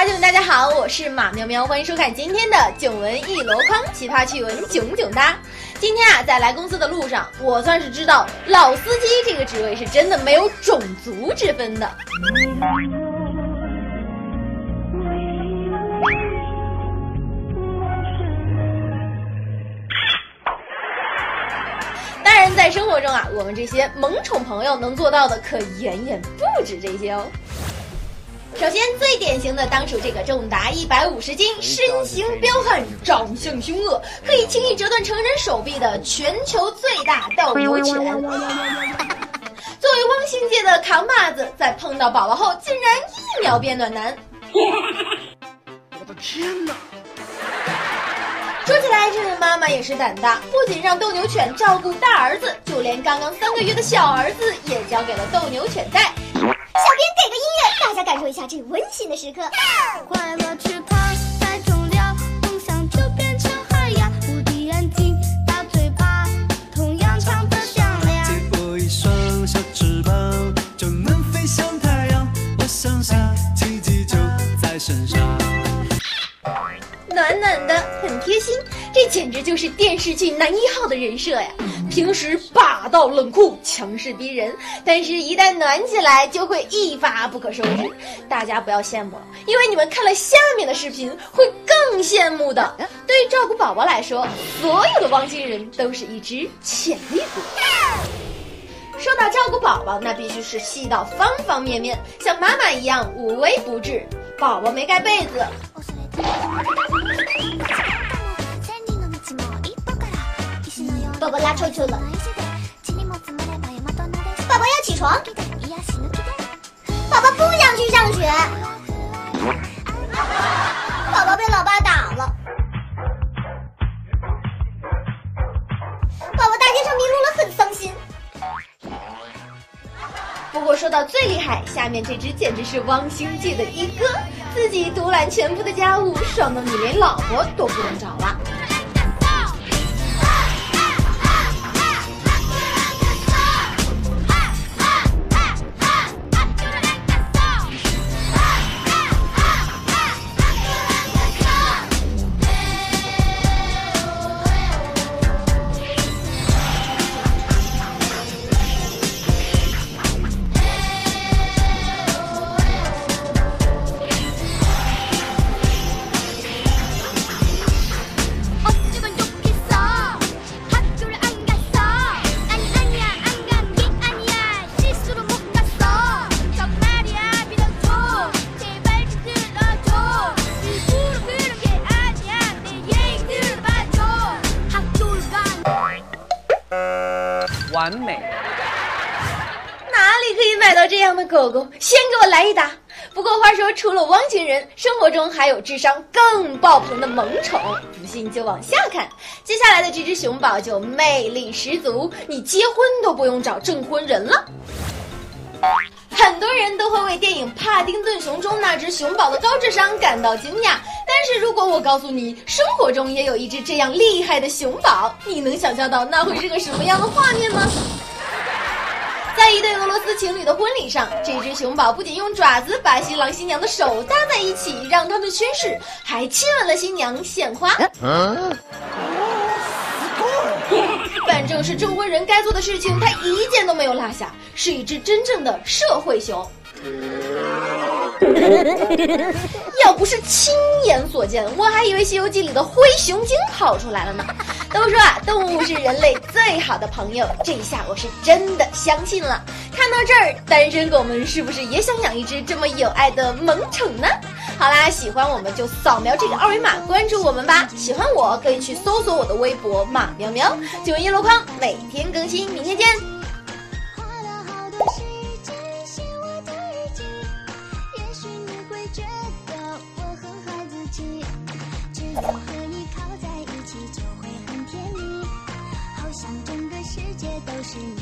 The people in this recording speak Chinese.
大家好，我是马喵喵，欢迎收看今天的囧闻一箩筐，奇葩趣闻囧囧哒。今天啊，在来公司的路上，我算是知道老司机这个职位是真的没有种族之分的。当然，在生活中啊，我们这些萌宠朋友能做到的可远远不止这些哦。首先，最典型的当属这个重达一百五十斤、身形彪悍、长相凶恶、可以轻易折断成人手臂的全球最大斗牛犬。作为汪星界的扛把子，在碰到宝宝后，竟然一秒变暖男。我的天哪！说起来，这位妈妈也是胆大，不仅让斗牛犬照顾大儿子，就连刚刚三个月的小儿子也交给了斗牛犬带。小编家感受一下这温馨的时刻。快乐翅膀太重了，梦想就变成海洋。无敌眼睛，大嘴巴，同样唱得响亮。借我一双小翅膀，就能飞向太阳。我相信奇迹就在身上。暖暖的，很贴心，这简直就是电视剧男一号的人设呀！平时霸道冷酷、强势逼人，但是一旦暖起来，就会一发不可收拾。大家不要羡慕了，因为你们看了下面的视频会更羡慕的。对于照顾宝宝来说，所有的汪星人都是一只潜力股。说到照顾宝宝，那必须是细到方方面面，像妈妈一样无微不至。宝宝没盖被子。宝宝拉臭臭了，宝宝要起床，宝宝不想去上学，宝宝被老爸打了，宝宝大街上迷路了，很伤心。不过说到最厉害，下面这只简直是汪星界的一哥，自己独揽全部的家务，省得你连老婆都不能找了。完美。哪里可以买到这样的狗狗？先给我来一打！不过话说，除了汪星人，生活中还有智商更爆棚的萌宠。不信就往下看，接下来的这只熊宝就魅力十足，你结婚都不用找证婚人了。为电影《帕丁顿熊》中那只熊宝的高智商感到惊讶，但是如果我告诉你，生活中也有一只这样厉害的熊宝，你能想象到那会是个什么样的画面吗？在一对俄罗斯情侣的婚礼上，这只熊宝不仅用爪子把新郎新娘的手搭在一起，让他们宣誓，还亲吻了新娘献花。反正是证婚人该做的事情，他一件都没有落下，是一只真正的社会熊。要不是亲眼所见，我还以为《西游记》里的灰熊精跑出来了呢。都说啊，动物是人类最好的朋友，这下我是真的相信了。看到这儿，单身狗们是不是也想养一只这么有爱的萌宠呢？好啦，喜欢我们就扫描这个二维码关注我们吧。喜欢我可以去搜索我的微博马喵喵，九一箩筐，每天更新，明天见。就是你